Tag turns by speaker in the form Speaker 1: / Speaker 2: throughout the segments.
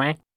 Speaker 1: quack.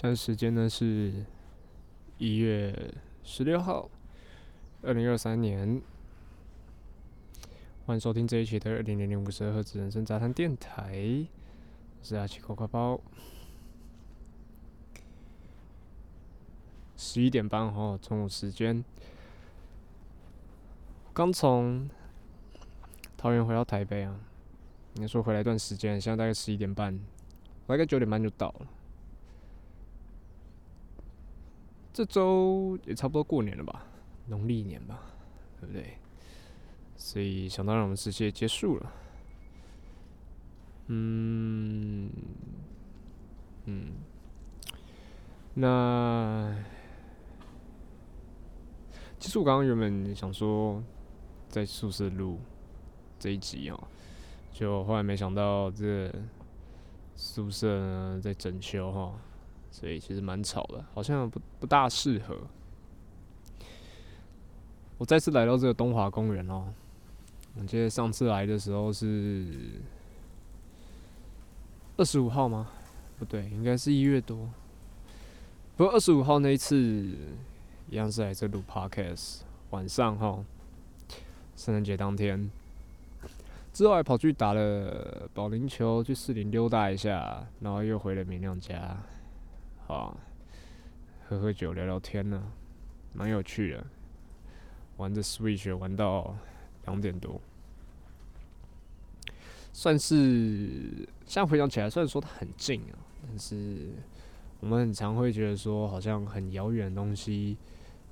Speaker 2: 现在时间呢是一月十六号，二零二三年。欢迎收听这一期的二零零零五十二赫兹人生杂谈电台，是阿奇口快包。十一点半哦，中午时间。刚从桃园回到台北啊，应该说回来一段时间，现在大概十一点半，我大概九点半就到了。这周也差不多过年了吧，农历年吧，对不对？所以想当然，我们直接结束了。嗯嗯，那其实我刚刚原本想说在宿舍录这一集哦，就后来没想到这宿舍呢在整修哈、所以其实蛮吵的，好像不不大适合。我再次来到这个东华公园哦，我记得上次来的时候是二十五号吗？不对，应该是一月多。不过二十五号那一次一样是来这录 podcast，晚上哈，圣诞节当天。之后还跑去打了保龄球，去士林溜达一下，然后又回了明亮家。啊，喝喝酒聊聊天呢，蛮有趣的。玩着 Switch 玩到两点多，算是现在回想起来，虽然说它很近啊，但是我们很常会觉得说，好像很遥远的东西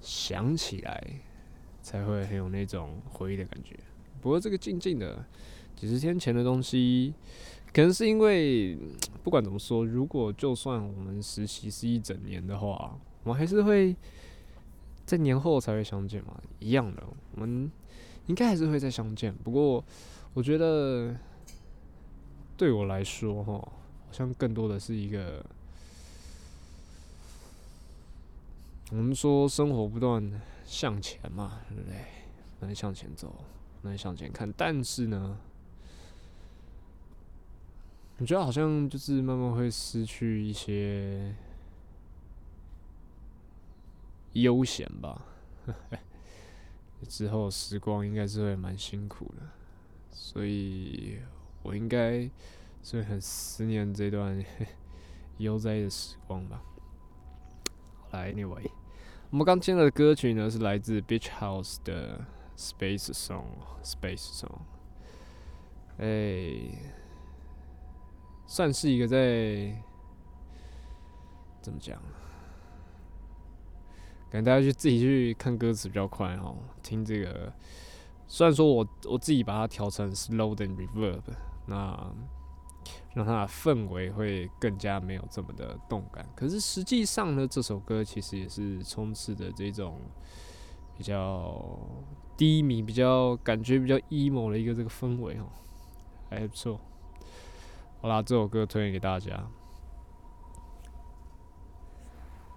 Speaker 2: 想起来才会很有那种回忆的感觉。不过这个静静的几十天前的东西，可能是因为 不管怎么说，如果就算我们实习是一整年的话，我们还是会在年后才会相见嘛，一样的，我们应该还是会再相见。不过我觉得对我来说，哈，好像更多的是一个。我们说生活不断向前嘛，对不对？不断向前走，不断向前看。但是呢，我觉得好像就是慢慢会失去一些悠闲吧。之后时光应该是会蛮辛苦的，所以我应该是会很思念这段 悠哉的时光吧。来，Anyway。我们刚听的歌曲呢，是来自 Beach House 的 Space Song，Space Song。哎，算是一个在怎么讲？感觉大家去自己去看歌词比较快哦。听这个，虽然说我我自己把它调成 Slow and Reverb，那。让它的氛围会更加没有这么的动感。可是实际上呢，这首歌其实也是充斥着这种比较低迷、比较感觉比较 emo 的一个这个氛围哦，还不错。好啦，这首歌推荐给大家。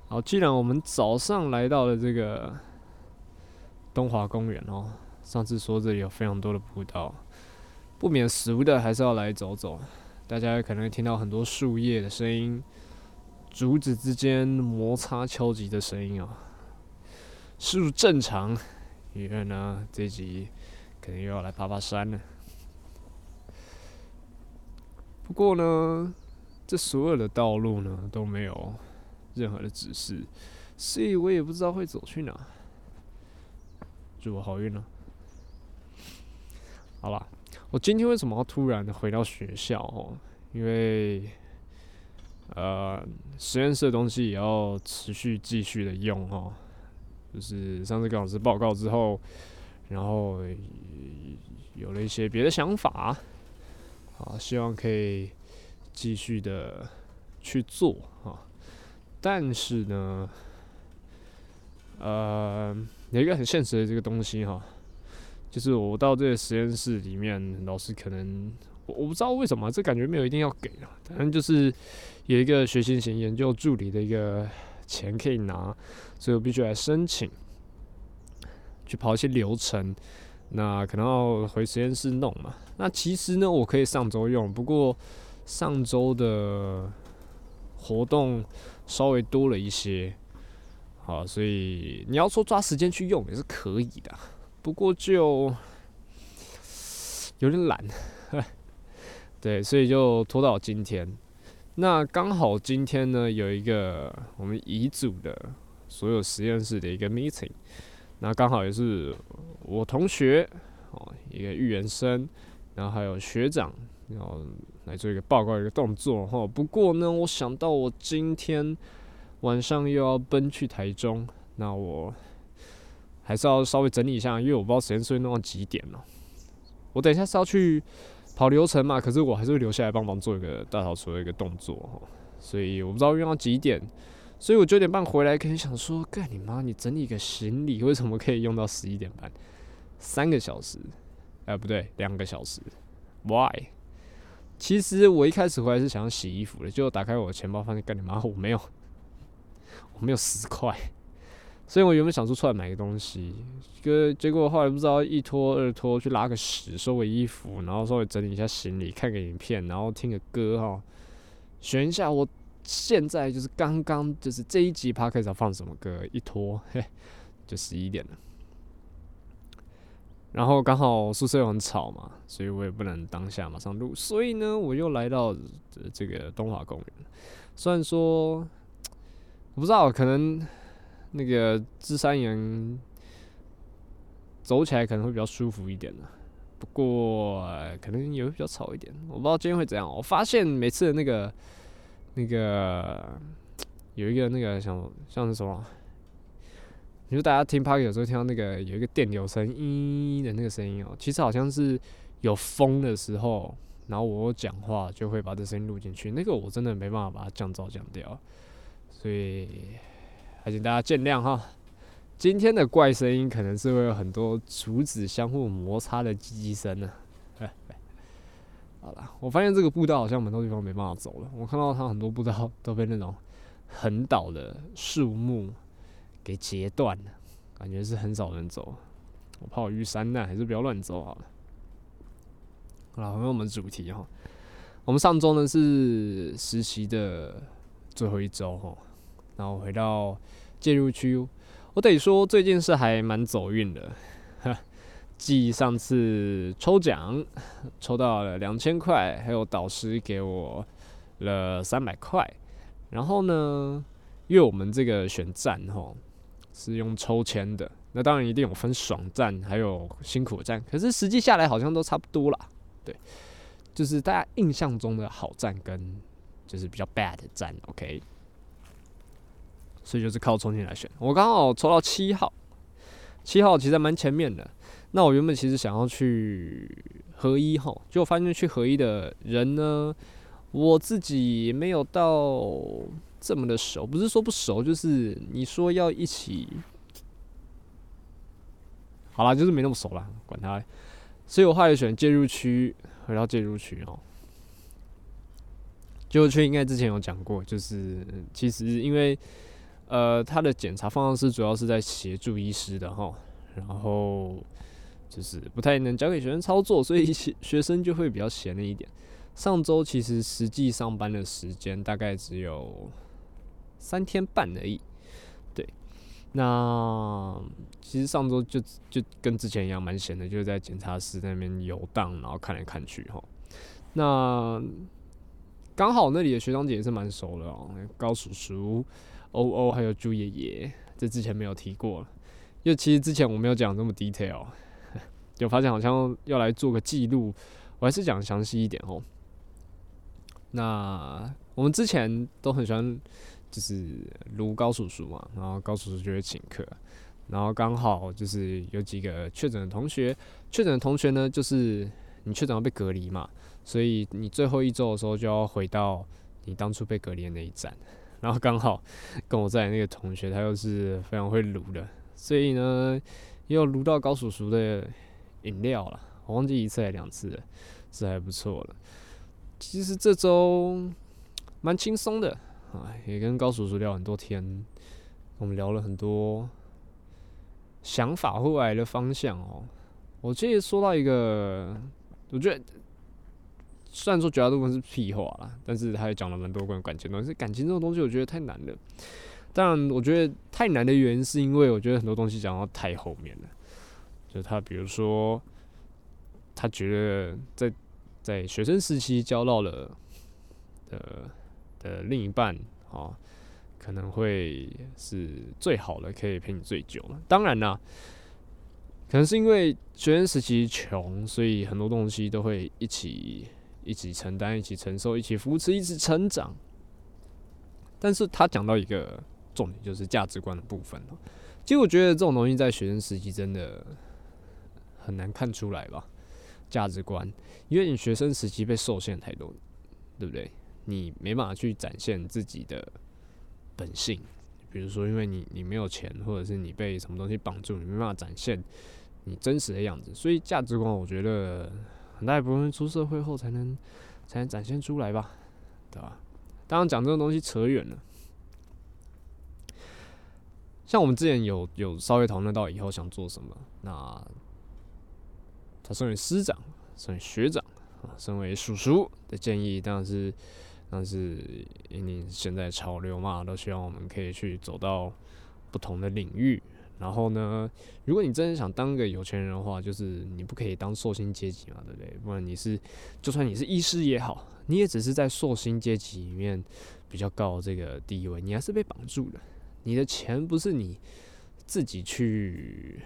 Speaker 2: 好，既然我们早上来到了这个东华公园哦，上次说这里有非常多的步道，不免俗的还是要来走走。大家可能听到很多树叶的声音，竹子之间摩擦敲击的声音啊，是不正常？因为呢，这集可能又要来爬爬山了。不过呢，这所有的道路呢都没有任何的指示，所以我也不知道会走去哪。祝我好运呢！好了。我今天为什么要突然的回到学校？哦，因为呃，实验室的东西也要持续继续的用哦。就是上次跟老师报告之后，然后有了一些别的想法，啊，希望可以继续的去做啊。但是呢，呃，有一个很现实的这个东西哈。就是我到这个实验室里面，老师可能我我不知道为什么，这感觉没有一定要给啊，反正就是有一个学习型研究助理的一个钱可以拿，所以我必须来申请，去跑一些流程，那可能要回实验室弄嘛。那其实呢，我可以上周用，不过上周的活动稍微多了一些，好，所以你要说抓时间去用也是可以的。不过就有点懒，对，所以就拖到今天。那刚好今天呢，有一个我们遗嘱的所有实验室的一个 meeting，那刚好也是我同学哦，一个预言生，然后还有学长，然后来做一个报告一个动作哈。不过呢，我想到我今天晚上又要奔去台中，那我。还是要稍微整理一下，因为我不知道实验室弄到几点了。我等一下是要去跑流程嘛，可是我还是会留下来帮忙做一个大扫除的一个动作哈。所以我不知道用到几点，所以我九点半回来，可能想说，干你妈！你整理个行李，为什么可以用到十一点半？三个小时？哎，不对，两个小时。Why？其实我一开始回来是想要洗衣服的，结果打开我的钱包，发现干你妈，我没有，我没有十块。所以我原本想说出来买个东西，个结果后来不知道一拖二拖去拉个屎，收个衣服，然后稍微整理一下行李，看个影片，然后听个歌哈，选一下我现在就是刚刚就是这一集 p 开始要放什么歌，一拖嘿就十一点了，然后刚好宿舍又很吵嘛，所以我也不能当下马上录，所以呢我又来到这个东华公园，虽然说我不知道可能。那个芝山岩走起来可能会比较舒服一点的，不过可能也会比较吵一点。我不知道今天会怎样。我发现每次的那个那个有一个那个像像是什么，你说大家听 party 有时候听到那个有一个电流声，咦的那个声音哦，其实好像是有风的时候，然后我讲话就会把这声音录进去，那个我真的没办法把它降噪降掉，所以还请大家见谅哈。今天的怪声音可能是会有很多竹子相互摩擦的唧唧声呢。好了，我发现这个步道好像蛮多地方没办法走了。我看到它很多步道都被那种横倒的树木给截断了，感觉是很少人走。我怕我遇山难，还是不要乱走好了。好了，回到我们主题哈。我们上周呢是实习的最后一周哈，然后回到介入区，我得说最近是还蛮走运的。继上次抽奖抽到了两千块，还有导师给我了三百块。然后呢，因为我们这个选站吼是用抽签的，那当然一定有分爽站还有辛苦站，可是实际下来好像都差不多啦。对，就是大家印象中的好站跟就是比较 bad 的站，OK。所以就是靠抽签来选。我刚好抽到七号，七号其实蛮前面的。那我原本其实想要去合一哈，结果发现去合一的人呢，我自己没有到这么的熟，不是说不熟，就是你说要一起，好啦，就是没那么熟啦，管他。所以我后来选介入区，回到介入区哦。介入区应该之前有讲过，就是其实因为呃，他的检查方式主要是在协助医师的哈，然后。就是不太能交给学生操作，所以学学生就会比较闲了一点。上周其实实际上班的时间大概只有三天半而已。对，那其实上周就就跟之前一样蛮闲的，就是在检查室那边游荡，然后看来看去哈。那刚好那里的学长姐也是蛮熟的哦，高叔叔、欧欧还有朱爷爷，这之前没有提过，因为其实之前我没有讲这么 detail。就发现好像要来做个记录，我还是讲详细一点哦。那我们之前都很喜欢，就是撸高叔叔嘛，然后高叔叔就会请客，然后刚好就是有几个确诊的同学，确诊的同学呢，就是你确诊要被隔离嘛，所以你最后一周的时候就要回到你当初被隔离的那一站，然后刚好跟我在那个同学，他又是非常会撸的，所以呢，又撸到高叔叔的。饮料了，我忘记一次还是两次了，是还不错了。其实这周蛮轻松的啊，也跟高叔叔聊很多天，我们聊了很多想法或未来的方向哦。我记得说到一个，我觉得虽然说绝大部分是屁话啦，但是他也讲了蛮多关于感情的东西。感情这种东西，我觉得太难了。当然，我觉得太难的原因是因为我觉得很多东西讲到太后面了。就他，比如说，他觉得在在学生时期交到了的的另一半，哦，可能会是最好的，可以陪你最久了。当然啦，可能是因为学生时期穷，所以很多东西都会一起一起承担、一起承受、一起扶持、一起成长。但是他讲到一个重点，就是价值观的部分其实我觉得这种东西在学生时期真的。很难看出来吧，价值观，因为你学生时期被受限太多，对不对？你没办法去展现自己的本性，比如说，因为你你没有钱，或者是你被什么东西绑住，你没办法展现你真实的样子，所以价值观，我觉得很大一部分出社会后才能才能展现出来吧，对吧？当然讲这种东西扯远了，像我们之前有有稍微讨论到以后想做什么，那。身为师长，身为学长啊，身为叔叔的建议，当然是，但是因为现在潮流嘛，都希望我们可以去走到不同的领域。然后呢，如果你真的想当个有钱人的话，就是你不可以当寿星阶级嘛，对不对？不然你是，就算你是医师也好，你也只是在寿星阶级里面比较高这个地位，你还是被绑住的。你的钱不是你自己去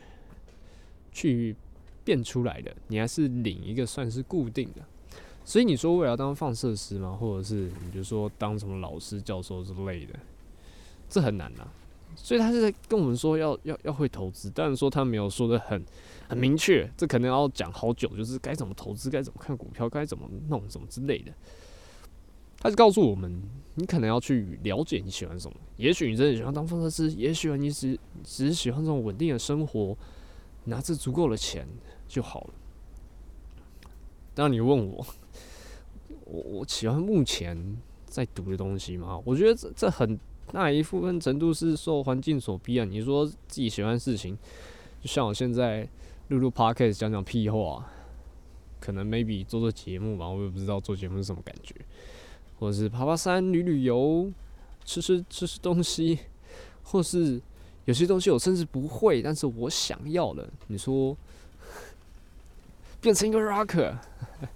Speaker 2: 去。变出来的，你还是领一个算是固定的，所以你说我要当放射师吗？或者是你就说当什么老师、教授之类的，这很难呐。所以他是在跟我们说要要要会投资，但是说他没有说的很很明确，这可能要讲好久，就是该怎么投资，该怎么看股票，该怎么弄什么之类的。他是告诉我们，你可能要去了解你喜欢什么。也许你真的喜欢当放射师，也许你只只是喜欢这种稳定的生活，拿着足够的钱就好了。当，你问我，我我喜欢目前在读的东西吗？我觉得这这很大一部分程度是受环境所逼啊。你说自己喜欢的事情，就像我现在录录 podcast 讲讲屁话，可能 maybe 做做节目吧，我也不知道做节目是什么感觉。或者是爬爬山、旅旅游、吃吃吃吃东西，或是有些东西我甚至不会，但是我想要的。你说变成一个 rocker，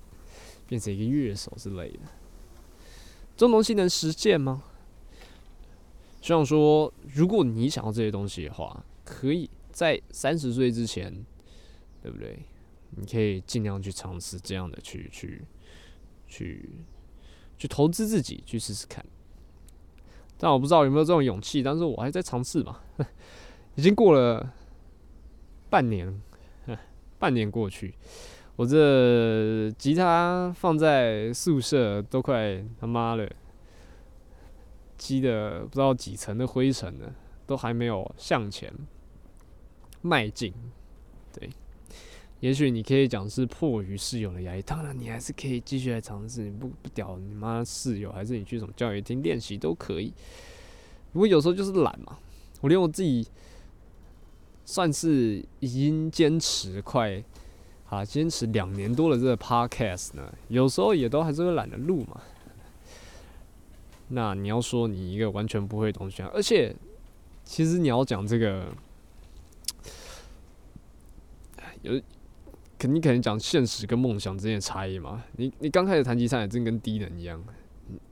Speaker 2: 变成一个乐手之类的，这种东西能实现吗？希望说，如果你想要这些东西的话，可以在三十岁之前，对不对？你可以尽量去尝试这样的去去去。去投资自己，去试试看。但我不知道有没有这种勇气，但是我还在尝试嘛。已经过了半年，半年过去，我这吉他放在宿舍都快他妈的积的不知道几层的灰尘了，都还没有向前迈进。对。也许你可以讲是迫于室友的压力，当然你还是可以继续来尝试。你不不屌你妈室友，还是你去什么教育厅练习都可以。不过有时候就是懒嘛。我连我自己算是已经坚持快啊，坚持两年多的这个 podcast 呢，有时候也都还是会懒得录嘛。那你要说你一个完全不会东西，而且其实你要讲这个有。肯定可能讲现实跟梦想之间的差异嘛。你你刚开始弹吉他也真跟低能一样，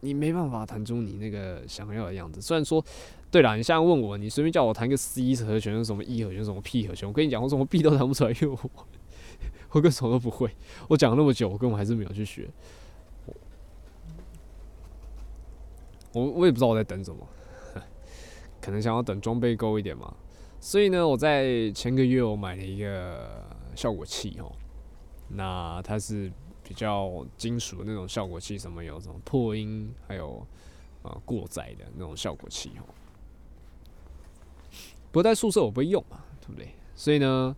Speaker 2: 你没办法弹出你那个想要的样子。虽然说，对啦，你现在问我，你随便叫我弹个 C 和弦，什么 E 和弦，什么 P 和弦，我跟你讲，我什么 B 都弹不出来，因为我我跟什么都不会。我讲了那么久，我根本还是没有去学。我我也不知道我在等什么，可能想要等装备够一点嘛。所以呢，我在前个月我买了一个。效果器哦，那它是比较金属的那种效果器，什么有什么破音，还有呃过载的那种效果器哦。不过在宿舍我不会用嘛，对不对？所以呢，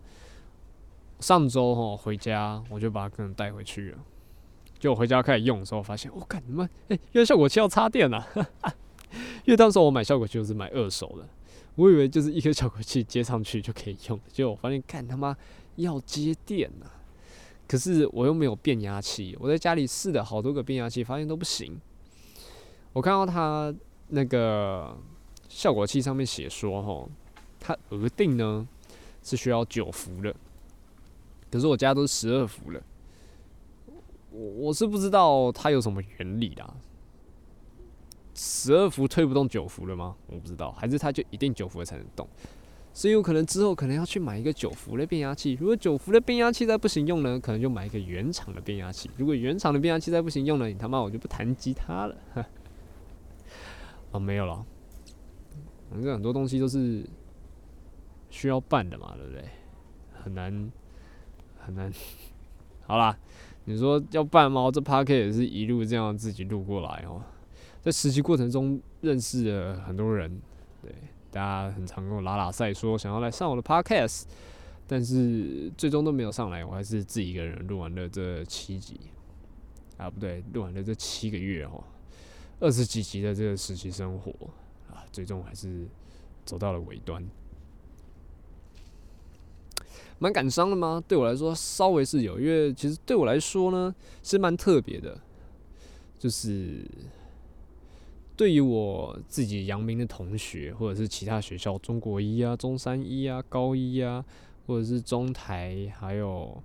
Speaker 2: 上周哈回家我就把它可能带回去了。就我回家开始用的时候，发现我干什么？哎，因为效果器要插电啊！因为当时我买效果器就是买二手的，我以为就是一颗效果器接上去就可以用，结果我发现干他妈！要接电呐，可是我又没有变压器。我在家里试了好多个变压器，发现都不行。我看到它那个效果器上面写说，哈，它额定呢是需要九伏的，可是我家都是十二伏了。我我是不知道它有什么原理啦。十二伏推不动九伏了吗？我不知道，还是它就一定九伏才能动？所以有可能之后可能要去买一个九伏的变压器。如果九伏的变压器再不行用呢，可能就买一个原厂的变压器。如果原厂的变压器再不行用呢，你他妈我就不弹吉他了。啊，没有了。反正很多东西都是需要办的嘛，对不对？很难很难。好啦，你说要办吗？这 p a r k 也是一路这样自己录过来哦。在实习过程中认识了很多人，对。大家很常跟我拉拉赛，说想要来上我的 podcast，但是最终都没有上来。我还是自己一个人录完了这七集，啊，不对，录完了这七个月哦，二十几集的这个实习生活啊，最终还是走到了尾端，蛮感伤的吗？对我来说稍微是有，因为其实对我来说呢是蛮特别的，就是。对于我自己阳明的同学，或者是其他学校，中国一啊、中山一啊、高一啊，或者是中台，还有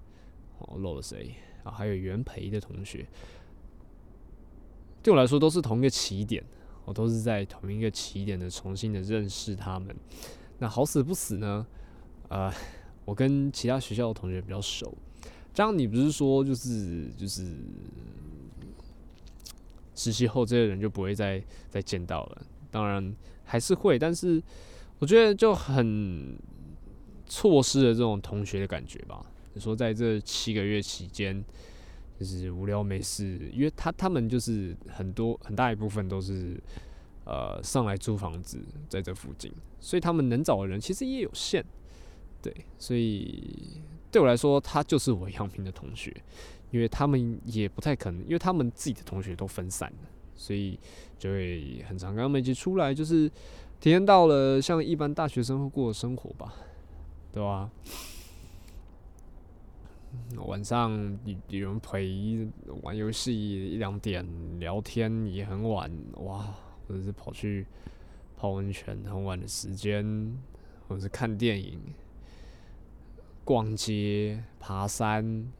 Speaker 2: 哦漏了谁啊？还有元培的同学，对我来说都是同一个起点，我都是在同一个起点的重新的认识他们。那好死不死呢？呃，我跟其他学校的同学比较熟，这样你不是说就是就是。实习后，这些人就不会再再见到了。当然还是会，但是我觉得就很错失了这种同学的感觉吧。你说在这七个月期间，就是无聊没事，因为他他们就是很多很大一部分都是呃上来租房子在这附近，所以他们能找的人其实也有限。对，所以对我来说，他就是我阳明的同学，因为他们也不太可能，因为他们自己的同学都分散了，所以就会很常跟他们一起出来，就是体验到了像一般大学生会过的生活吧，对吧、晚上有人陪玩游戏一两点，聊天也很晚，哇，或者是跑去泡温泉很晚的时间，或者是看电影、逛街、爬山，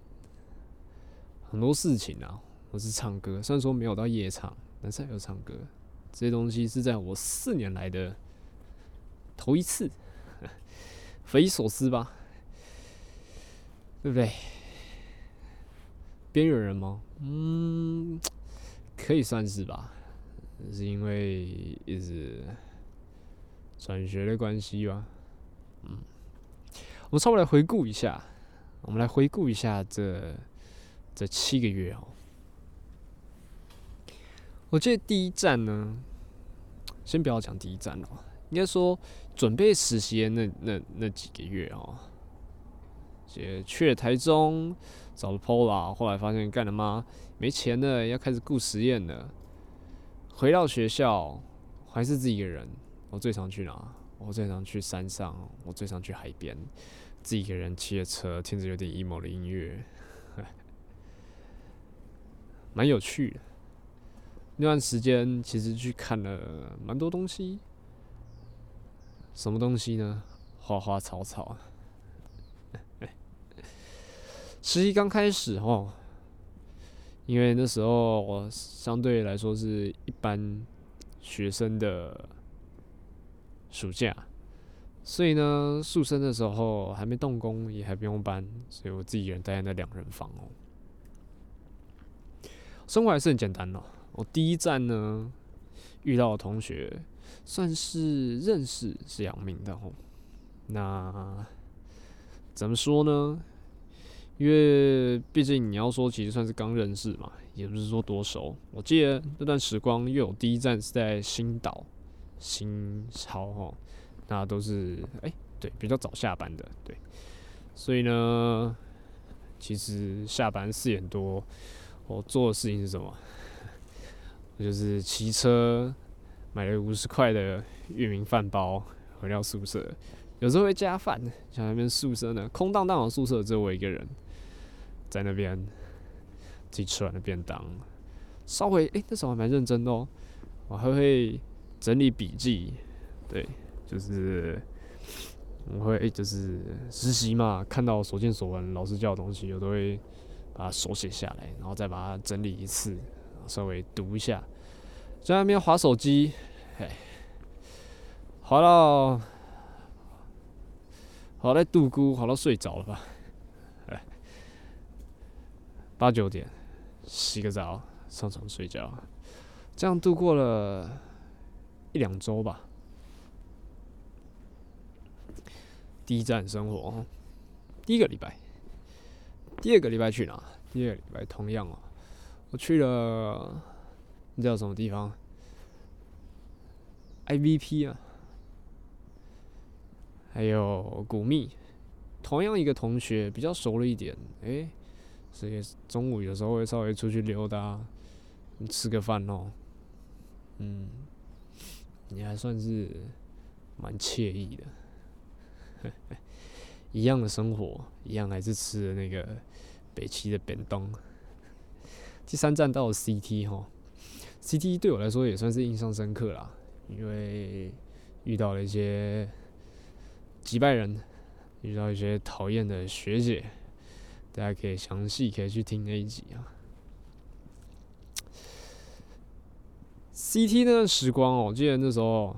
Speaker 2: 很多事情啊，或是唱歌。虽然说没有到夜场，但是还有唱歌，这些东西是在我四年来的头一次，匪夷所思吧？对不对？边缘人吗？嗯，可以算是吧，是因为一直转学的关系吧。嗯，我们稍微来回顾一下，我们来回顾一下这这七个月哦。我记得第一站呢，先不要讲第一站了，应该说准备实习的那那那几个月哦，也去了台中找了 Pola，后来发现干了妈没钱了，要开始顾实验了。回到学校还是自己一个人，我最常去哪？我最常去山上，我最常去海边，自己一个人骑着车，听着有点 emo 的音乐，蛮有趣的。那段时间其实去看了蛮多东西，什么东西呢？花花草草。实习刚开始哦，因为那时候我相对来说是一般学生的暑假，所以呢，宿舍的时候还没动工，也还不用搬，所以我自己一人待在那两人房哦。生活还是很简单哦。我第一站呢遇到的同学，算是认识是阳明的哦。那怎么说呢？因为毕竟你要说，其实算是刚认识嘛，也不是说多熟。我记得那段时光，因为我第一站是在新岛、新潮哦那都是哎、对，比较早下班的，对，所以呢，其实下班四点多，我做的事情是什么？我就是骑车买了五十块的玉米饭包回到宿舍，有时候会加饭，像那边宿舍呢，空荡荡的宿舍只有我一个人，在那边自己吃完了便当，稍微诶、那时候还蛮认真的哦，我还会整理笔记，对，就是我会、就是实习嘛，看到所见所闻，老师教的东西，我都会把它手写下来，然后再把它整理一次，稍微读一下，在那边划手机，哎，划到划到杜姑，划到睡着了吧？哎，八九点洗个澡，上床睡觉，这样度过了一两周吧。第一站生活。哦，第一个礼拜，第二个礼拜去哪？第二个礼拜同样哦，我去了，你知道什么地方？IVP 啊，还有古密，同样一个同学比较熟了一点，诶、所以中午有时候会稍微出去溜达，吃个饭哦，嗯，你还算是蛮惬意的。一样的生活，一样还是吃的那个北七的便当。第三站到了 CT 哈，CT 对我来说也算是印象深刻啦，因为遇到了一些击败人，遇到一些讨厌的学姐，大家可以详细可以去听那一集啊。CT 那段时光哦，我记得那时候，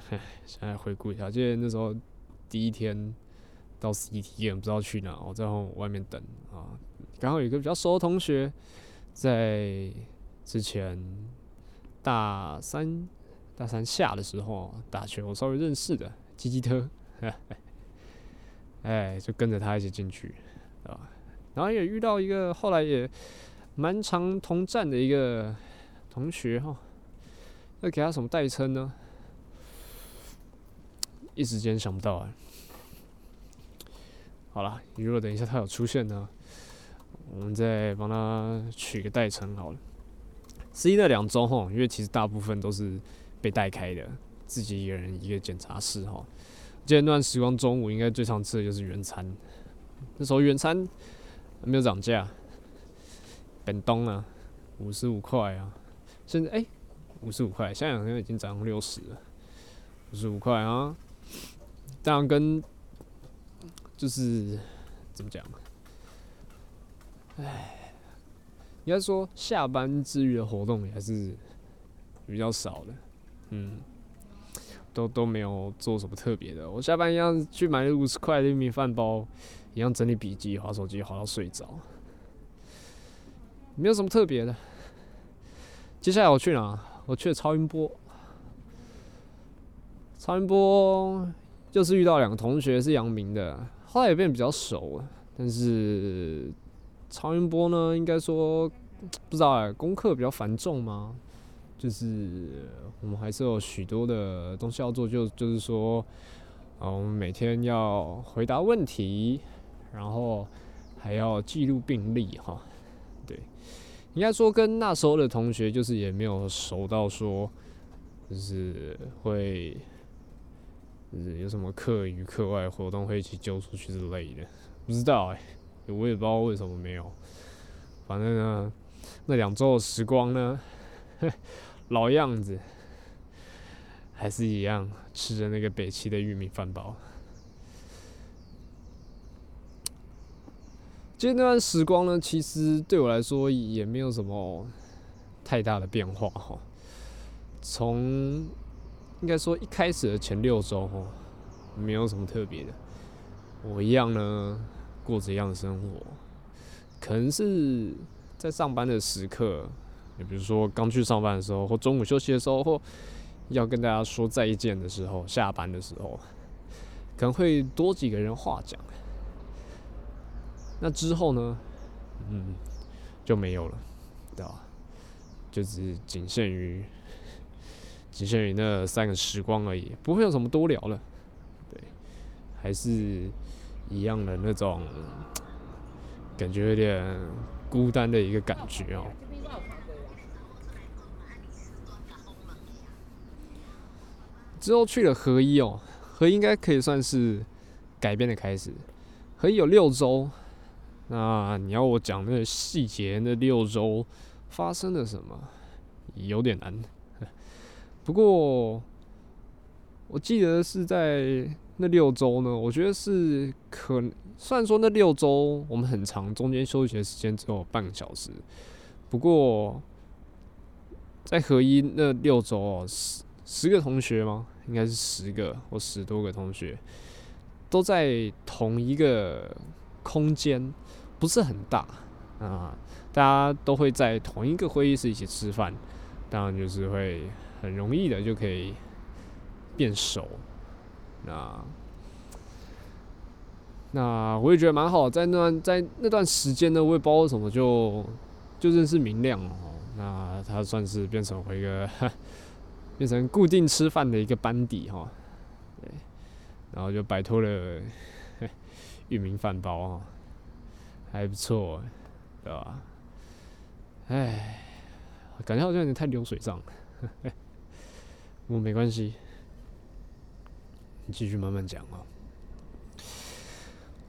Speaker 2: 现在回顾一下，记得那时候第一天到 CT，也不知道去哪，我在外面等啊，刚好有个比较熟的同学，在之前大三大三下的时候打球，我稍微认识的吉吉特，哎，就跟着他一起进去，啊，然后也遇到一个后来也蛮常同站的一个同学哈，要给他什么代称呢？一时间想不到啊。好了，如果等一下他有出现呢，我们再帮他取个代称好了。十一那两周哈，因为其实大部分都是被带开的，自己一个人一个检查室哈。记得那段时光，中午应该最常吃的就是原餐，那时候原餐没有涨价，本东啊，五十五块啊，现在哎五十五块，现在好像已经涨六十了，五十五块啊。当然跟就是怎么讲？哎，应该说下班之余的活动还是比较少的，嗯，都都没有做什么特别的。我下班一样去买五十块的玉米饭包，一样整理笔记、划手机，划到睡着，没有什么特别的。接下来我去哪？我去了超音波，超音波。就是遇到两个同学是阳明的，后来也变得比较熟了。但是超音波呢，应该说不知道哎，功课比较繁重吗？就是我们还是有许多的东西要做，就就是说，啊，我们每天要回答问题，然后还要记录病历哈。对，应该说跟那时候的同学就是也没有熟到说，就是会。就是有什么课余课外活动会一起揪出去之类的，不知道哎，我也不知道为什么没有。反正呢，那两周的时光呢，老样子，还是一样吃着那个北齐的玉米饭包。其实那段时光呢，其实对我来说也没有什么太大的变化哈。从应该说一开始的前六周哦，没有什么特别的，我一样呢过着一样的生活，可能是在上班的时刻，也比如说刚去上班的时候，或中午休息的时候，或要跟大家说再见的时候，下班的时候，可能会多几个人话讲。那之后呢，嗯，就没有了，对吧？就只仅限于。仅限于那三个时光而已，不会有什么多聊了。对，还是一样的那种感觉，有点孤单的一个感觉哦。之后去了合一哦，合一应该可以算是改变的开始。合一有六周，那你要我讲那个细节，那六周发生了什么，有点难。不过，我记得是在那六周呢。我觉得是可，虽然说那六周我们很长，中间休息的时间只有半个小时。不过，在合一那六周哦，十十个同学吗？应该是十个或十多个同学，都在同一个空间，不是很大啊。大家都会在同一个会议室一起吃饭，当然就是会。很容易的就可以变熟，那那我也觉得蛮好，在那段在那段时间呢，我也不知道为什么就就认识明亮哦，那他算是变成我一个变成固定吃饭的一个班底哈，对，然后就摆脱了域名饭包哈，还不错，对吧？哎，感觉好像有点太流水账了。我没关系，你继续慢慢讲啊。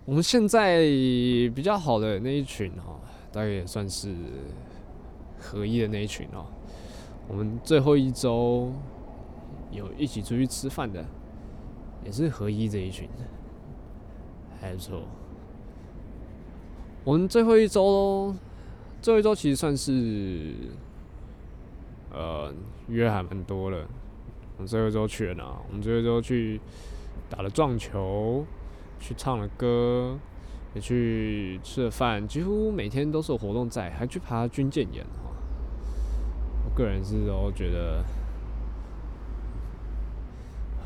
Speaker 2: 我们现在比较好的那一群哦，大概也算是合一的那一群哦。我们最后一周有一起出去吃饭的，也是合一这一群，还不错。我们最后一周，最后一周其实算是，呃，约还蛮多了。最后周去了哪？我们最后周去打了撞球，去唱了歌，也去吃了饭，几乎每天都是有活动在，还去爬军舰岩哈。我个人是都觉得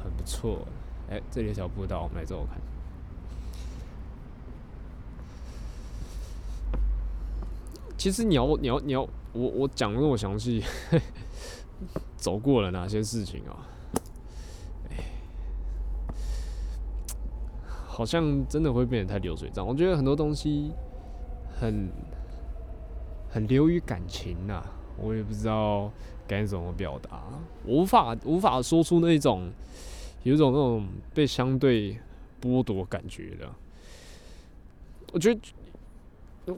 Speaker 2: 很不错。哎，这里有小步道，我们来走看。其实你要你要你要，我我讲的那么详细。走过了哪些事情啊？哎，好像真的会变得太流水账。我觉得很多东西很很流于感情呐、我也不知道该怎么表达，无法无法说出那种有一种那种被相对剥夺感觉的。我觉得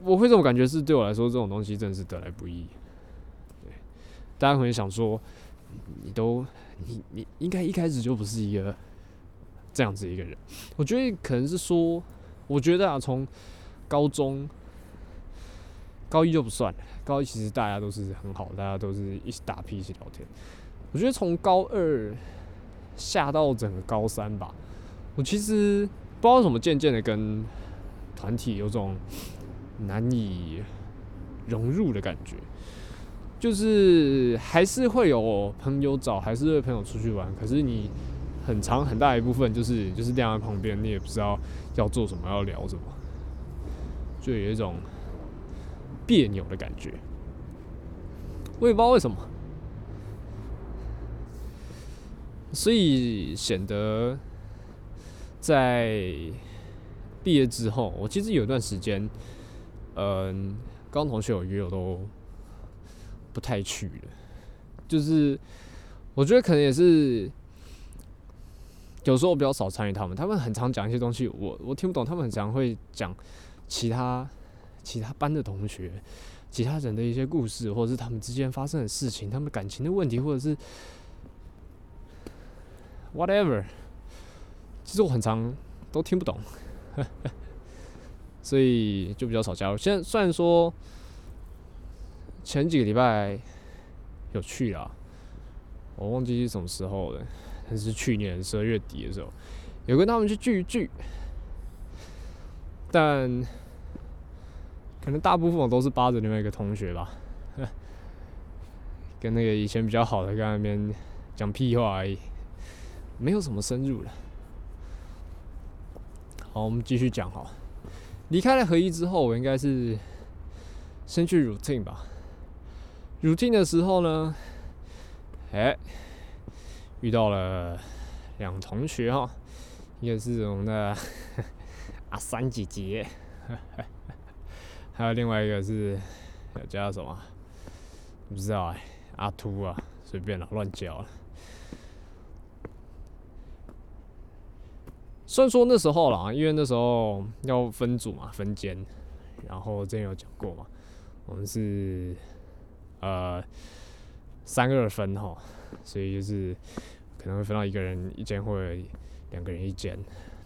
Speaker 2: 我会这种感觉是对我来说，这种东西真的是得来不易。对，大家可能想说，你都你你应该一开始就不是一个这样子一个人。我觉得可能是说，我觉得啊，从高中高一就不算了，高一其实大家都是很好，大家都是一起打屁一起聊天。我觉得从高二下到整个高三吧，我其实不知道怎么渐渐的跟团体有种难以融入的感觉，就是还是会有朋友找，还是会朋友出去玩，可是你很长很大一部分就是就是晾在旁边，你也不知道要做什么，要聊什么，就有一种别扭的感觉。我也不知道为什么，所以显得在毕业之后，我其实有一段时间，嗯，高中同学有约我都不太去了，就是我觉得可能也是有时候我比较少参与他们，他们很常讲一些东西，我我听不懂，他们很常会讲其他其他班的同学、其他人的一些故事，或者是他们之间发生的事情，他们感情的问题，或者是 whatever，其实我很常都听不懂。所以就比较少加入。现在虽然说前几个礼拜有去啦，我忘记是什么时候了，但是去年十二月底的时候，有跟他们去聚一聚，但可能大部分我都是扒着另外一个同学吧，跟那个以前比较好的跟那边讲屁话而已，没有什么深入了。好，我们继续讲好。离开了合一之后，我应该是先去 routine 吧。Routine 的时候呢，哎、遇到了两同学哈，一个是我们的 阿三姐姐，还有另外一个是叫什么？不知道哎、阿秃啊，随便了，乱叫了。虽然说那时候啦，因为那时候要分组嘛，分间，然后之前有讲过嘛，我们是呃三个人分哈，所以就是可能会分到一个人一间或者两个人一间，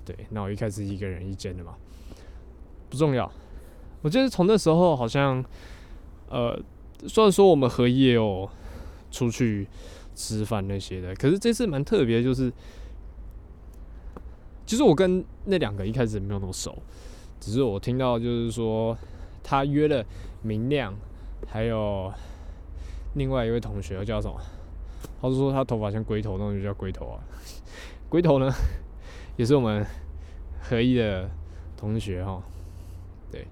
Speaker 2: 对，那我一开始一个人一间的嘛，不重要。我记得从那时候好像呃，虽然说我们合一也有出去吃饭那些的，可是这次蛮特别，就是。其实我跟那两个一开始没有那么熟，只是我听到就是说他约了明亮，还有另外一位同学叫什么？他就说他头发像龟头，那种就叫龟头啊。龟头呢，也是我们合一的同学哈。对，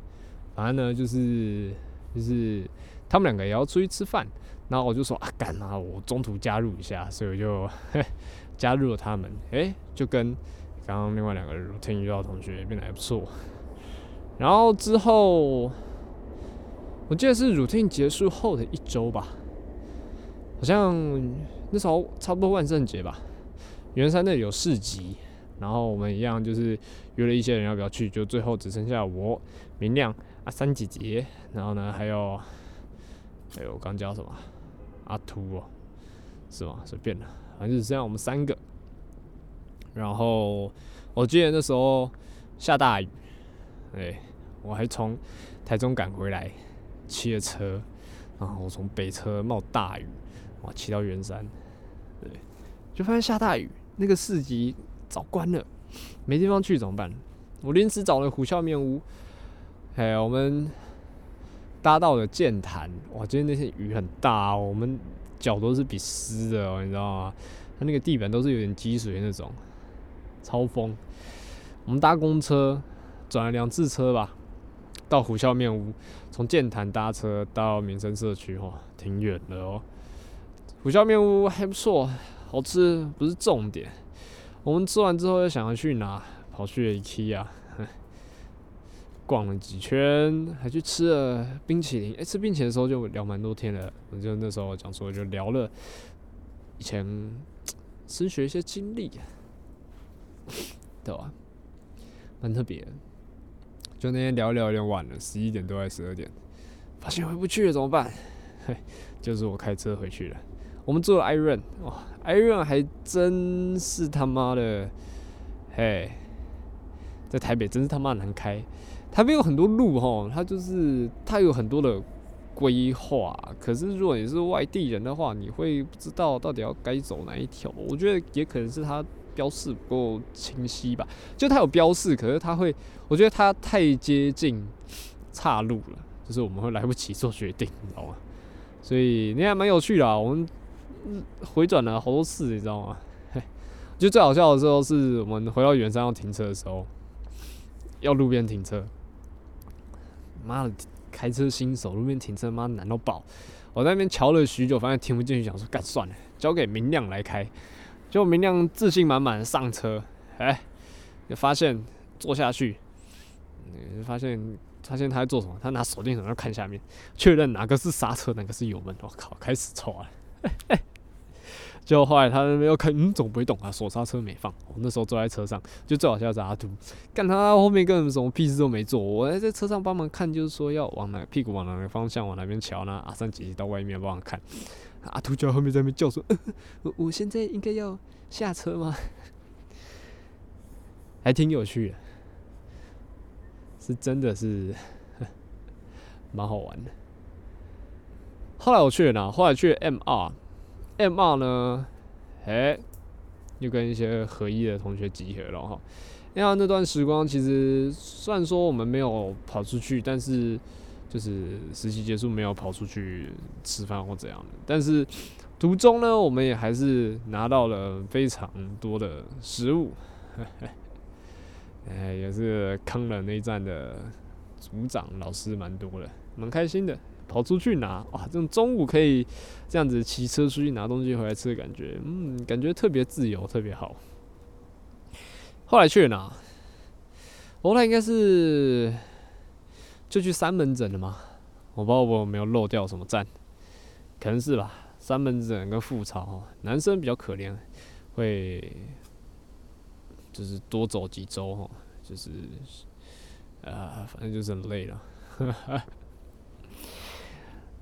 Speaker 2: 反正呢就是就是他们两个也要出去吃饭，然后我就说啊，干啊我中途加入一下，所以我就 加入了他们。诶、就跟刚刚另外两个 routine 遇到的同学变得还不错。然后之后，我记得是 routine 结束后的一周吧，好像那时候差不多万圣节吧，圆山那里有市集，然后我们一样就是约了一些人要不要去，就最后只剩下我、明亮、阿三姐姐，然后呢还有还有我刚叫什么阿秃哦，是吗？随便了，反正只剩下我们三个。然后我记得那时候下大雨，哎我还从台中赶回来，骑着车，然后我从北车冒大雨，哇，骑到圆山，对，就发现下大雨，那个市集早关了，没地方去怎么办？我临时找了虎啸面屋，哎，我们搭到了剑潭，哇，今天那天雨很大、哦，我们脚都是比湿的哦，你知道吗？它那个地板都是有点积水那种。超疯！我们搭公车转了两次车吧，到虎啸面屋，从剑潭搭车到民生社区，哦，挺远的哦。虎啸面屋还不错，好吃不是重点。我们吃完之后又想要去哪，跑去了 IKEA，逛了几圈，还去吃了冰淇淋。哎、吃冰淇淋的时候就聊蛮多天了，我就那时候讲说就聊了以前升学一些经历，对吧？蛮特别。就那天聊一聊有点晚了，十一点多还十二点，发现回不去了怎么办？嘿，就是我开车回去了。我们做了 Iron，哇，Iron 还真是他妈的，嘿，在台北真是他妈难开。台北有很多路哈，它就是它有很多的规划，可是如果你是外地人的话，你会不知道到底要该走哪一条。我觉得也可能是它标示不够清晰吧，就它有标示，可是它会，我觉得它太接近岔路了，就是我们会来不及做决定，你知道吗？所以那还蛮有趣的啊，我们回转了好多次，你知道吗？嘿，就最好笑的时候是我们回到圆山要停车的时候，要路边停车，妈的，开车新手路边停车，妈难到爆！我在那边瞧了许久，发现停不进去，想说干算了，交给明亮来开。结果明亮自信满满上车，哎，就发现坐下去，嗯发现发现他在做什么？他拿手电筒要看下面，确认哪个是刹车，哪个是油门。我靠，开始错了！就后来他那边又看，嗯，怎么不会动啊？手刹车没放。我那时候坐在车上，就最好笑的是阿图，干他后面根本什么屁事都没做。我还在车上帮忙看，就是说要往哪屁股往哪个方向往哪边瞧呢？阿三姐姐到外面帮忙看，阿图就在后面在那边叫说：“、我我现在应该要下车吗？”还挺有趣的，是真的是蛮好玩的。后来我去了哪？后来去了 MR 呢，哎、又跟一些合一的同学集合了哈。因为那段时光其实虽然说我们没有跑出去，但是就是实习结束没有跑出去吃饭或怎样的，但是途中呢，我们也还是拿到了非常多的食物。哎，也是坑了那一站的组长老师蛮多的，蛮开心的。跑出去拿哇，这种中午可以这样子骑车出去拿东西回来吃的感觉，嗯，感觉特别自由，特别好。后来去了哪？后来应该是就去三门诊了嘛，我不知道我有没有漏掉什么站，可能是吧。三门诊跟复查哦，男生比较可怜，会就是多走几周哈，就是啊，反正就是很累了。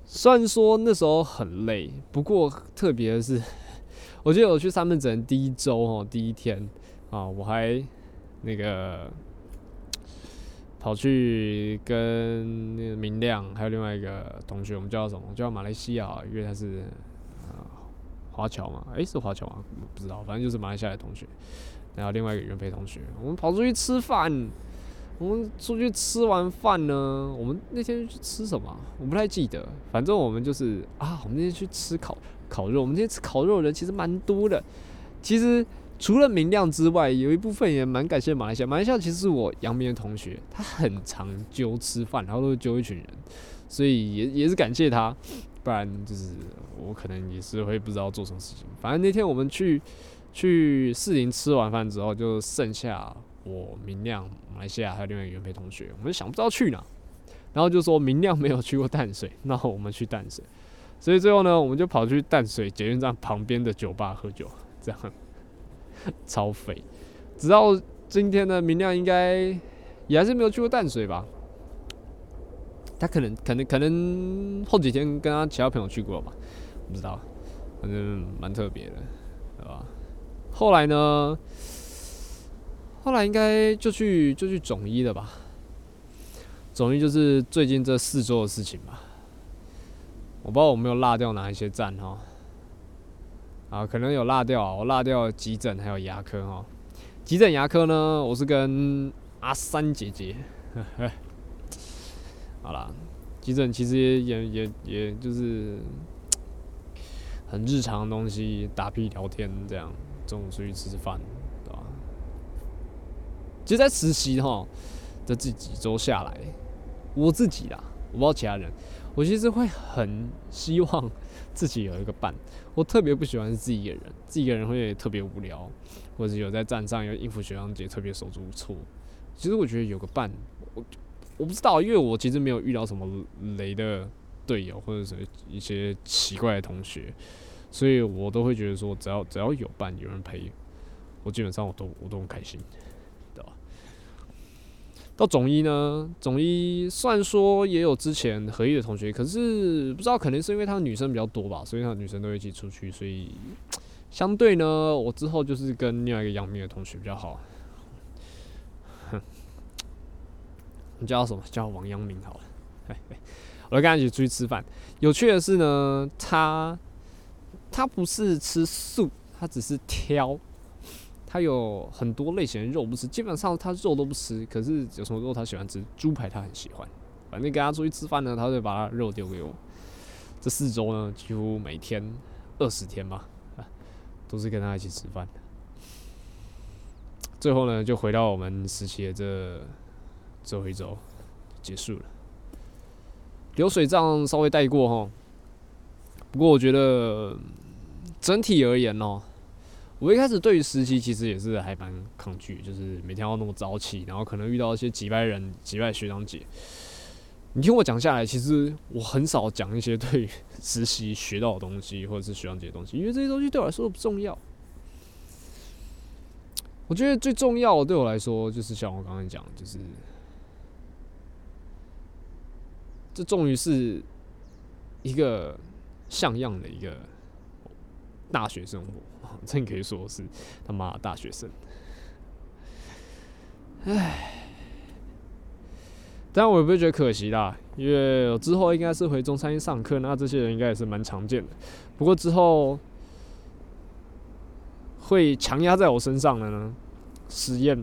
Speaker 2: 虽然说那时候很累，不过特别的是，我记得我去三门诊第一周哦，第一天啊，我还那个跑去跟那个明亮还有另外一个同学，我们叫什么？叫马来西亚，因为他是啊华侨嘛，诶、是华侨吗？不知道，反正就是马来西亚的同学。然后另外一个袁培同学，我们跑出去吃饭。我们出去吃完饭呢，我们那天去吃什么？我不太记得，反正我们就是啊，我们那天去吃烤烤肉。我们那天吃烤肉的人其实蛮多的。其实除了明亮之外，有一部分也蛮感谢马来西亚。马来西亚其实是我阳明的同学，他很常揪吃饭，然后都揪一群人，所以也也是感谢他。不然就是我可能也是会不知道做什么事情。反正那天我们去去士林吃完饭之后，就剩下我明亮、马来西亚还有另外一个原配同学，我们想不知道去哪，然后就说明亮没有去过淡水，那我们去淡水，所以最后呢，我们就跑去淡水捷运站旁边的酒吧喝酒，这样超肥。直到今天呢，明亮应该也还是没有去过淡水吧？他可能可能可能后几天跟他其他朋友去过吧，不知道，反正蛮特别的，对吧？后来呢？后来应该就去就去总医了吧？总医就是最近这四周的事情吧。我不知道我没有落掉哪一些站哈。啊，可能有落掉，我落掉急诊还有牙科哈。急诊牙科呢，我是跟阿三姐姐。好啦，急诊其实也也也也就是很日常的东西，打屁聊天这样，中午出去吃吃饭，其实，在实习哈的这几周下来，我自己啦，我不知道其他人，我其实会很希望自己有一个伴。我特别不喜欢自己一个人，自己一个人会特别无聊，或者有在站上要应付学长姐，特别手足无措。其实我觉得有个伴，我我不知道，因为我其实没有遇到什么雷的队友，或者是一些奇怪的同学，所以我都会觉得说，只要只要有伴，有人陪，我基本上我都我都很开心，到总一呢，总一虽然说也有之前合一的同学，可是不知道可能是因为他女生比较多吧，所以他女生都一起出去，所以相对呢，我之后就是跟另外一个阳明的同学比较好。哼，你叫什么？叫王阳明好了。嘿嘿我跟他一起出去吃饭。有趣的是呢，他他不是吃素，他只是挑。他有很多类型的肉不吃，基本上他肉都不吃。可是有什么肉他喜欢吃？猪排他很喜欢。反正跟他出去吃饭呢，他会把他肉丢给我。这四周呢，几乎每天二十天吧，都是跟他一起吃饭。最后呢，就回到我们实习的这最后一周结束了。流水账稍微带过哈，不过我觉得整体而言哦，我一开始对于实习其实也是还蛮抗拒，就是每天要那么早起，然后可能遇到一些几百人、几百学长姐。你听我讲下来，其实我很少讲一些对实习学到的东西，或者是学长姐的东西，因为这些东西对我来说不重要。我觉得最重要的对我来说，就是像我刚刚讲，就是这终于是一个像样的一个大学生活，真可以说是他妈大学生。唉，但我也不会觉得可惜啦，因为我之后应该是回中山一上课，那这些人应该也是蛮常见的。不过之后会强压在我身上的呢，实验，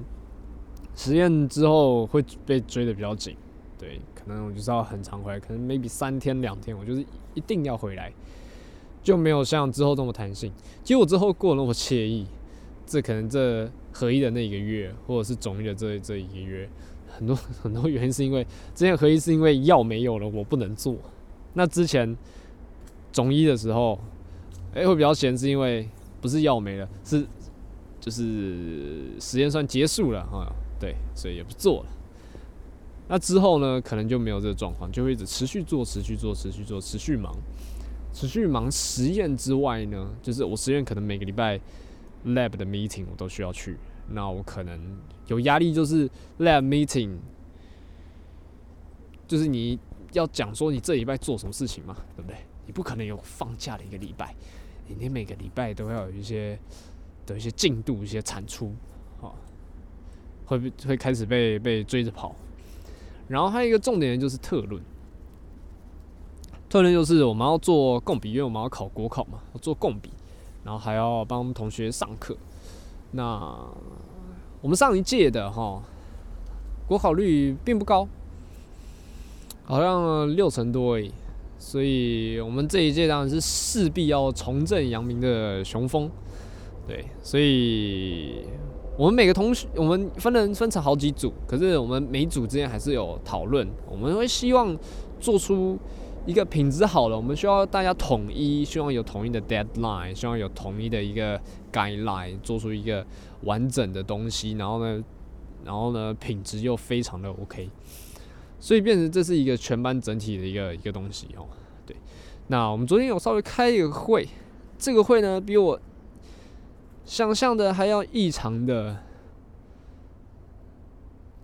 Speaker 2: 实验之后会被追的比较紧，对，可能我就是要很常回来，可能 maybe 三天两天，我就是一定要回来，就没有像之后这么弹性。其实我之后过得那么惬意，这可能这合一的那一个月，或者是总一的这这一个月，很多 很多原因是因为之前合一是因为药没有了，我不能做。那之前总一的时候，哎、会比较闲，是因为不是药没了，是就是实验算结束了哈，对，所以也不做了。那之后呢，可能就没有这个状况，就会一直持续做、持续做、持续做、持续忙、持续忙实验之外呢，就是我实验可能每个礼拜 lab 的 meeting 我都需要去，那我可能有压力，就是 lab meeting，就是你要讲说你这礼拜做什么事情嘛，对不对？你不可能有放假的一个礼拜，你每个礼拜都要有一些的一些进度、一些产出，啊、会被会开始被被追着跑。然后还有一个重点就是特论，特论就是我们要做共笔，因为我们要考国考嘛，要做共笔，然后还要帮同学上课。那我们上一届的哈，国考率并不高，好像六成多而已。所以我们这一届当然是势必要重振阳明的雄风，对，所以我们每个同学，我们分人分成好几组，可是我们每组之间还是有讨论，我们会希望做出一个品质好了，我们需要大家统一，希望有统一的 deadline，希望有统一的一个 guideline，做出一个完整的东西，然后呢，然后呢，品质又非常的 OK。所以变成这是一个全班整体的一个一个东西哦。对，那我们昨天有稍微开一个会，这个会呢比我想象的还要异常的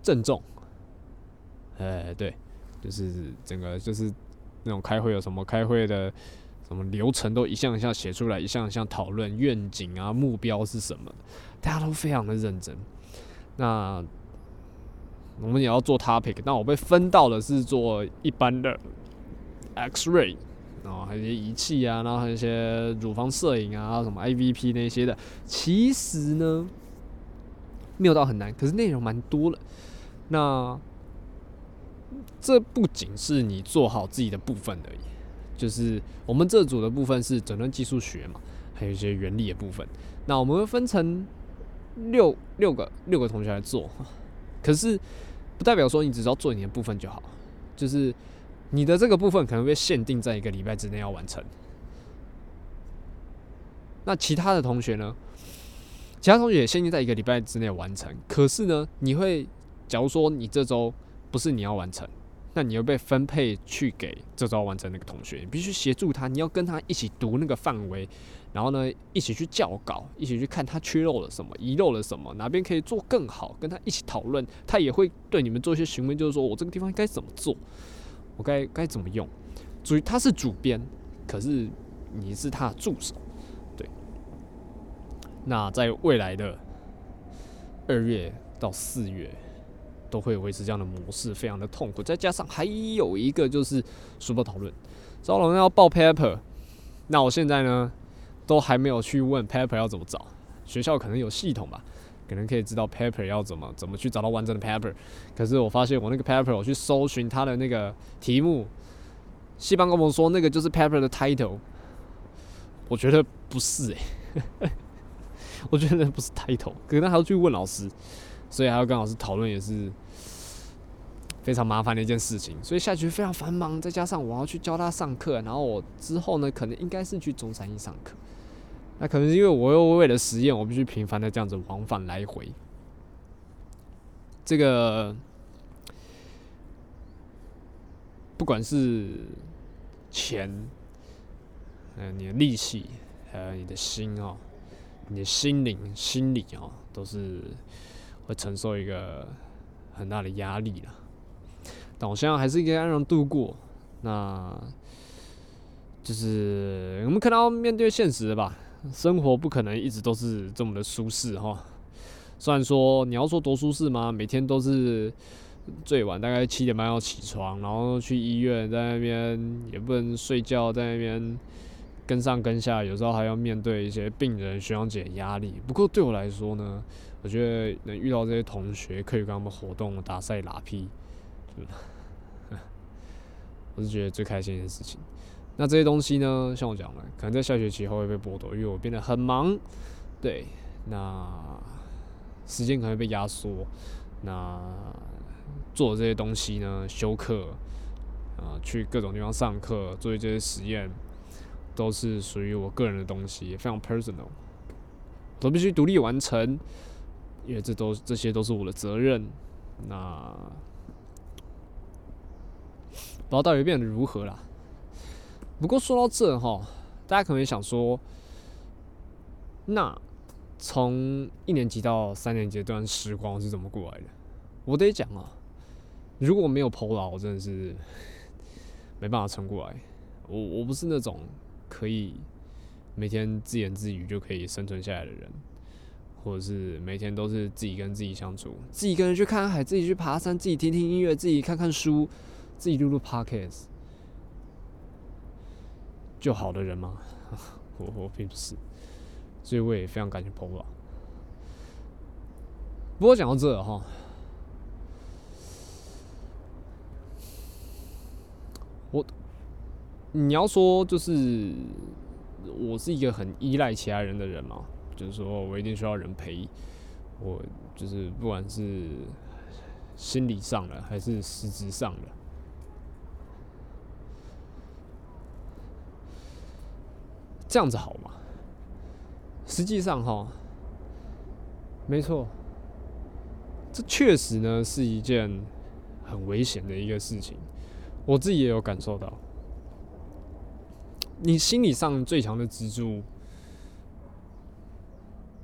Speaker 2: 郑重。哎，对，就是整个就是那种开会有什么开会的什么流程都一项一项写出来，一项一项讨论愿景啊目标是什么，大家都非常的认真。那我们也要做 topic，那我被分到的是做一般的 X-ray，然后还有一些仪器啊，然后还有一些乳房摄影啊，什么 IVP 那些的。其实呢，没有到很难，可是内容蛮多了。那这不仅是你做好自己的部分而已，就是我们这组的部分是诊断技术学嘛，还有一些原理的部分。那我们会分成六六个六个同学来做，可是不代表说你只要做你的部分就好，就是你的这个部分可能会限定在一个礼拜之内要完成。那其他的同学呢？其他同学也限定在一个礼拜之内完成。可是呢，你会，假如说你这周不是你要完成，那你又被分配去给这周要完成那个同学，你必须协助他，你要跟他一起读那个范围，然后呢，一起去校稿，一起去看他缺漏了什么，遗漏了什么，哪边可以做更好，跟他一起讨论。他也会对你们做一些询问，就是说我这个地方该怎么做，我该该怎么用。主他是主编，可是你是他的助手。对。那在未来的二月到四月，都会维持这样的模式，非常的痛苦。再加上还有一个就是书报讨论，招龙要报 paper，那我现在呢都还没有去问 paper 要怎么找，学校可能有系统吧，可能可以知道 paper 要怎么怎么去找到完整的 paper。可是我发现我那个 paper，我去搜寻它的那个题目，系帮跟我说那个就是 paper 的 title，我觉得不是诶、我觉得那不是 title，可能还要去问老师，所以还要跟老师讨论，也是非常麻烦的一件事情。所以下学期非常繁忙，再加上我要去教他上课，然后我之后呢，可能应该是去中山一上课。那可能是因为我又为了实验，我必须频繁的这样子往返来回。这个不管是钱，还有你的力气，还有你的心哦，你的心灵、心理哦，都是会承受一个很大的压力了。但我现在还是一个安然度过。那就是我们可能要面对现实的吧，生活不可能一直都是这么的舒适哈。虽然说你要说多舒适吗？每天都是最晚大概七点半要起床，然后去医院，在那边也不能睡觉，在那边跟上跟下，有时候还要面对一些病人、学长姐压力。不过对我来说呢，我觉得能遇到这些同学，可以跟他们活动、打赛、拉皮，我是觉得最开心的事情。那这些东西呢，像我讲的，可能在下学期后会被剥夺，因为我变得很忙。对，那时间可能会被压缩。那做这些东西呢，修课啊、去各种地方上课，做这些实验，都是属于我个人的东西，非常 personal，都必须独立完成，因为这都这些都是我的责任。那不知道到底变得如何啦。不过说到这哈，大家可能想说，那从一年级到三年级这段时光是怎么过来的？我得讲啊，如果没有 POLA，我真的是没办法撑过来。我我不是那种可以每天自言自语就可以生存下来的人，或者是每天都是自己跟自己相处，自己一个人去看海，自己去爬山，自己听听音乐，自己看看书，自己录录 podcast 就好的人吗？我我并不是，所以我也非常感谢 POLA。不过讲到这哈，我你要说就是我是一个很依赖其他人的人嘛，就是说我一定需要人陪我，就是不管是心理上的还是实质上的。这样子好吗？实际上哈，没错，这确实呢是一件很危险的一个事情，我自己也有感受到。你心理上最强的支柱，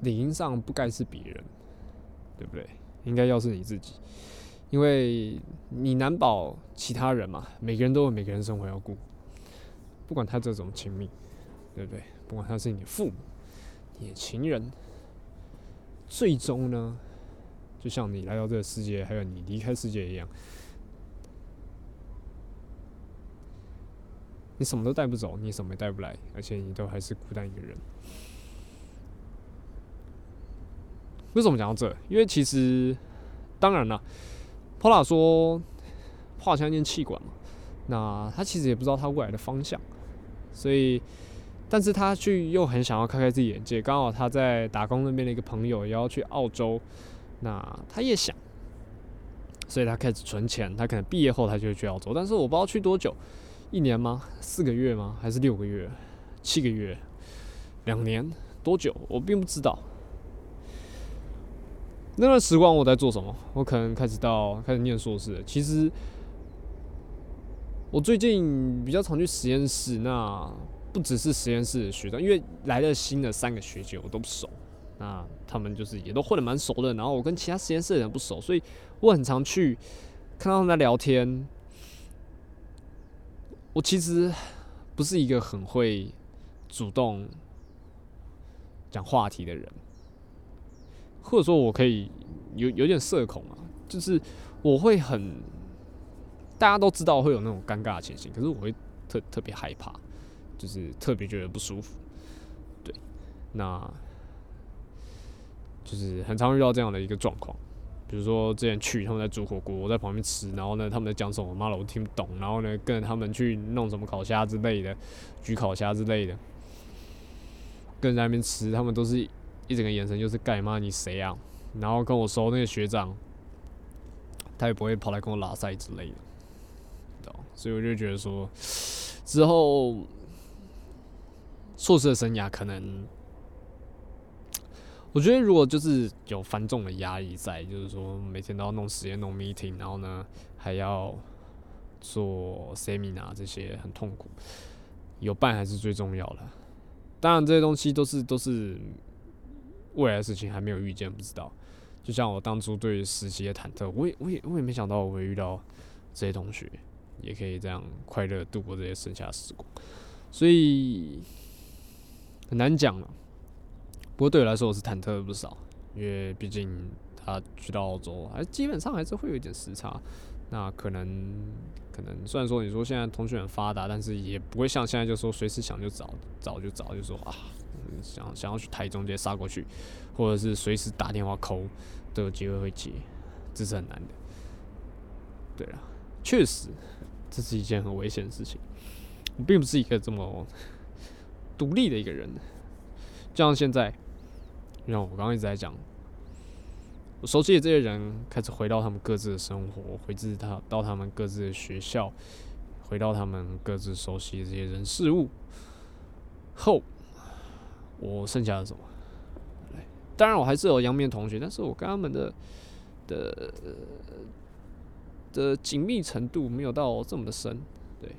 Speaker 2: 理应上不该是别人，对不对？应该要是你自己，因为你难保其他人嘛，每个人都有每个人生活要顾，不管他这种亲密。对不对？不管他是你的父母、你的情人，最终呢，就像你来到这个世界，还有你离开世界一样，你什么都带不走，你什么也带不来，而且你都还是孤单一个人。为什么讲到这？因为其实，当然了，Pola 说，Pola 现在念气管嘛，那他其实也不知道他未来的方向，所以。但是他去又很想要开开自己眼界，刚好他在打工那边的一个朋友也要去澳洲，那他也想，所以他开始存钱，他可能毕业后他就会去澳洲，但是我不知道去多久，一年吗？四个月吗？还是六个月？七个月？两年？多久？我并不知道。那段时光我在做什么？我可能开始到开始念硕士。其实我最近比较常去实验室，那不只是实验室的学长，因为来了新的三个学姐我都不熟，那他们就是也都混得蛮熟的。然后我跟其他实验室的人不熟，所以我很常去看到他们在聊天。我其实不是一个很会主动讲话题的人，或者说我可以有有点社恐啊，就是我会很大家都知道会有那种尴尬的情形，可是我会特特别害怕，就是特别觉得不舒服。对，那就是很常遇到这样的一个状况。比如说之前去他们在煮火锅，我在旁边吃，然后呢他们在讲什么，妈的我听不懂，然后呢跟着他们去弄什么烤虾之类的，焗烤虾之类的，跟在那边吃，他们都是一整个眼神就是干嘛你谁啊？然后跟我说那个学长，他也不会跑来跟我拉塞之类的，知道？所以我就觉得说，之后硕士的生涯可能。我觉得如果就是有繁重的压力在，就是说每天都要弄实验、弄 meeting，然后呢还要做 seminar 这些很痛苦，有伴还是最重要的。当然这些东西都是都是未来的事情，还没有遇见，不知道。就像我当初对于实习的忐忑，我也我也我也没想到我会遇到这些同学，也可以这样快乐度过这些剩下的时光，所以很难讲了。不过对我来说，我是忐忑了不少，因为毕竟他去到澳洲，还基本上还是会有一点时差。那可能可能虽然说你说现在通讯很发达，但是也不会像现在就说随时想就找，找就找，就说啊，想想要去台中直接杀过去，或者是随时打电话扣都有机会会接，这是很难的。对了，确实这是一件很危险的事情。我并不是一个这么独立的一个人，就像现在。像我刚刚一直在讲，我熟悉的这些人开始回到他们各自的生活，回自他到他们各自的学校，回到他们各自熟悉的这些人事物后，我剩下的什么？当然我还是有阳面同学，但是我跟他们的的的紧密程度没有到这么的深，对，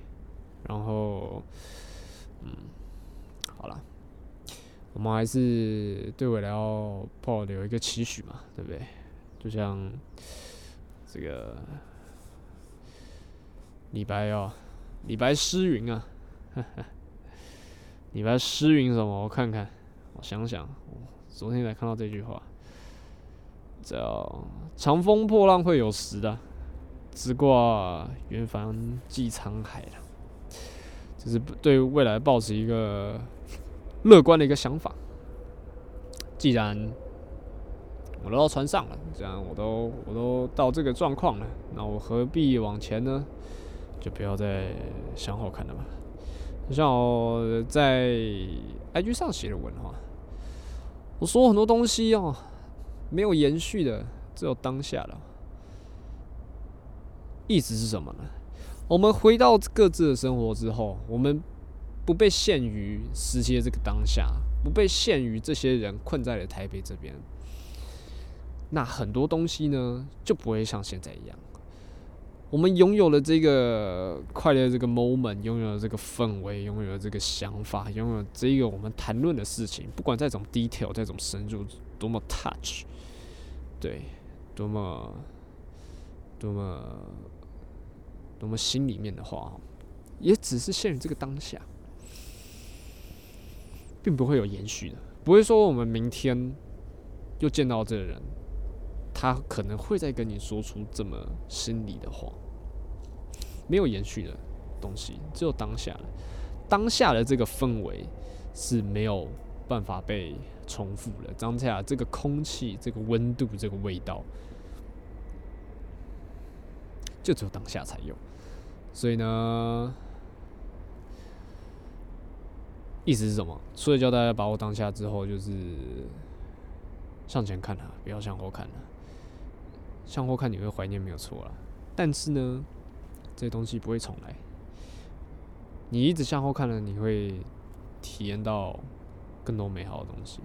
Speaker 2: 然后，嗯，好了。我们还是对未来要抱有一个期许嘛，对不对？就像这个李白哦，李白诗云啊，李白诗云什么？我看看，我想想，昨天才看到这句话，叫“长风破浪会有时的，直挂云帆济沧海”的，就是对未来抱持一个。乐观的一个想法。既然我都到船上了，这样我都我都到这个状况了，那我何必往前呢？就不要再想后看了吧。就像我在 IG 上写的文哈，我说很多东西哦，没有延续的，只有当下了。意思是什么呢？我们回到各自的生活之后，我们。不被限于实习的这个当下，不被限于这些人困在了台北这边，那很多东西呢就不会像现在一样。我们拥有了这个快乐这个 moment，拥有了这个氛围，拥有了这个想法，拥有这个我们谈论的事情，不管再怎么 detail，再怎么深入，多么 touch，对，多么多么多么心里面的话，也只是限于这个当下。并不会有延续的，不会说我们明天又见到这个人，他可能会再跟你说出这么心里的话，没有延续的东西，只有当下，当下的这个氛围是没有办法被重复的，当下这个空气、这个温度、这个味道，就只有当下才有，所以呢。意思是什么？所以叫大家把握当下之后，就是向前看啊，不要向后看了。向后看你会怀念没有错啦，但是呢，这东西不会重来。你一直向后看了，你会体验到更多美好的东西。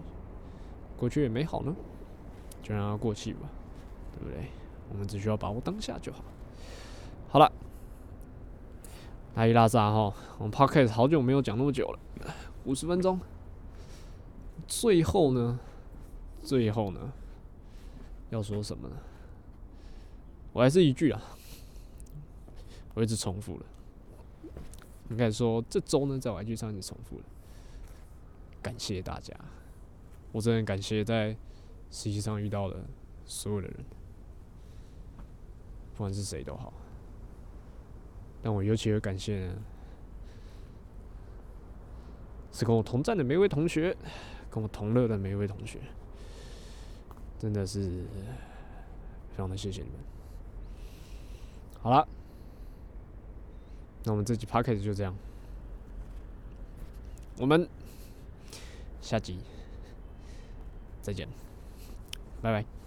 Speaker 2: 过去也美好呢，就让它过去吧，对不对？我们只需要把握当下就好。好了，拉一拉撒哈，我们 podcast 好久没有讲那么久了，五十分钟。最后呢，最后呢，要说什么呢？我还是一句啊，我一直重复了。应该说这周呢，在我 IG 上一直重复了。感谢大家，我真的很感谢在实习上遇到的所有的人，不管是谁都好。但我尤其会感谢，是跟我同站的每一位同学，跟我同乐的每一位同学，真的是非常的谢谢你们。好了，那我们这集 p a c k a g e 就这样，我们下集再见，拜拜。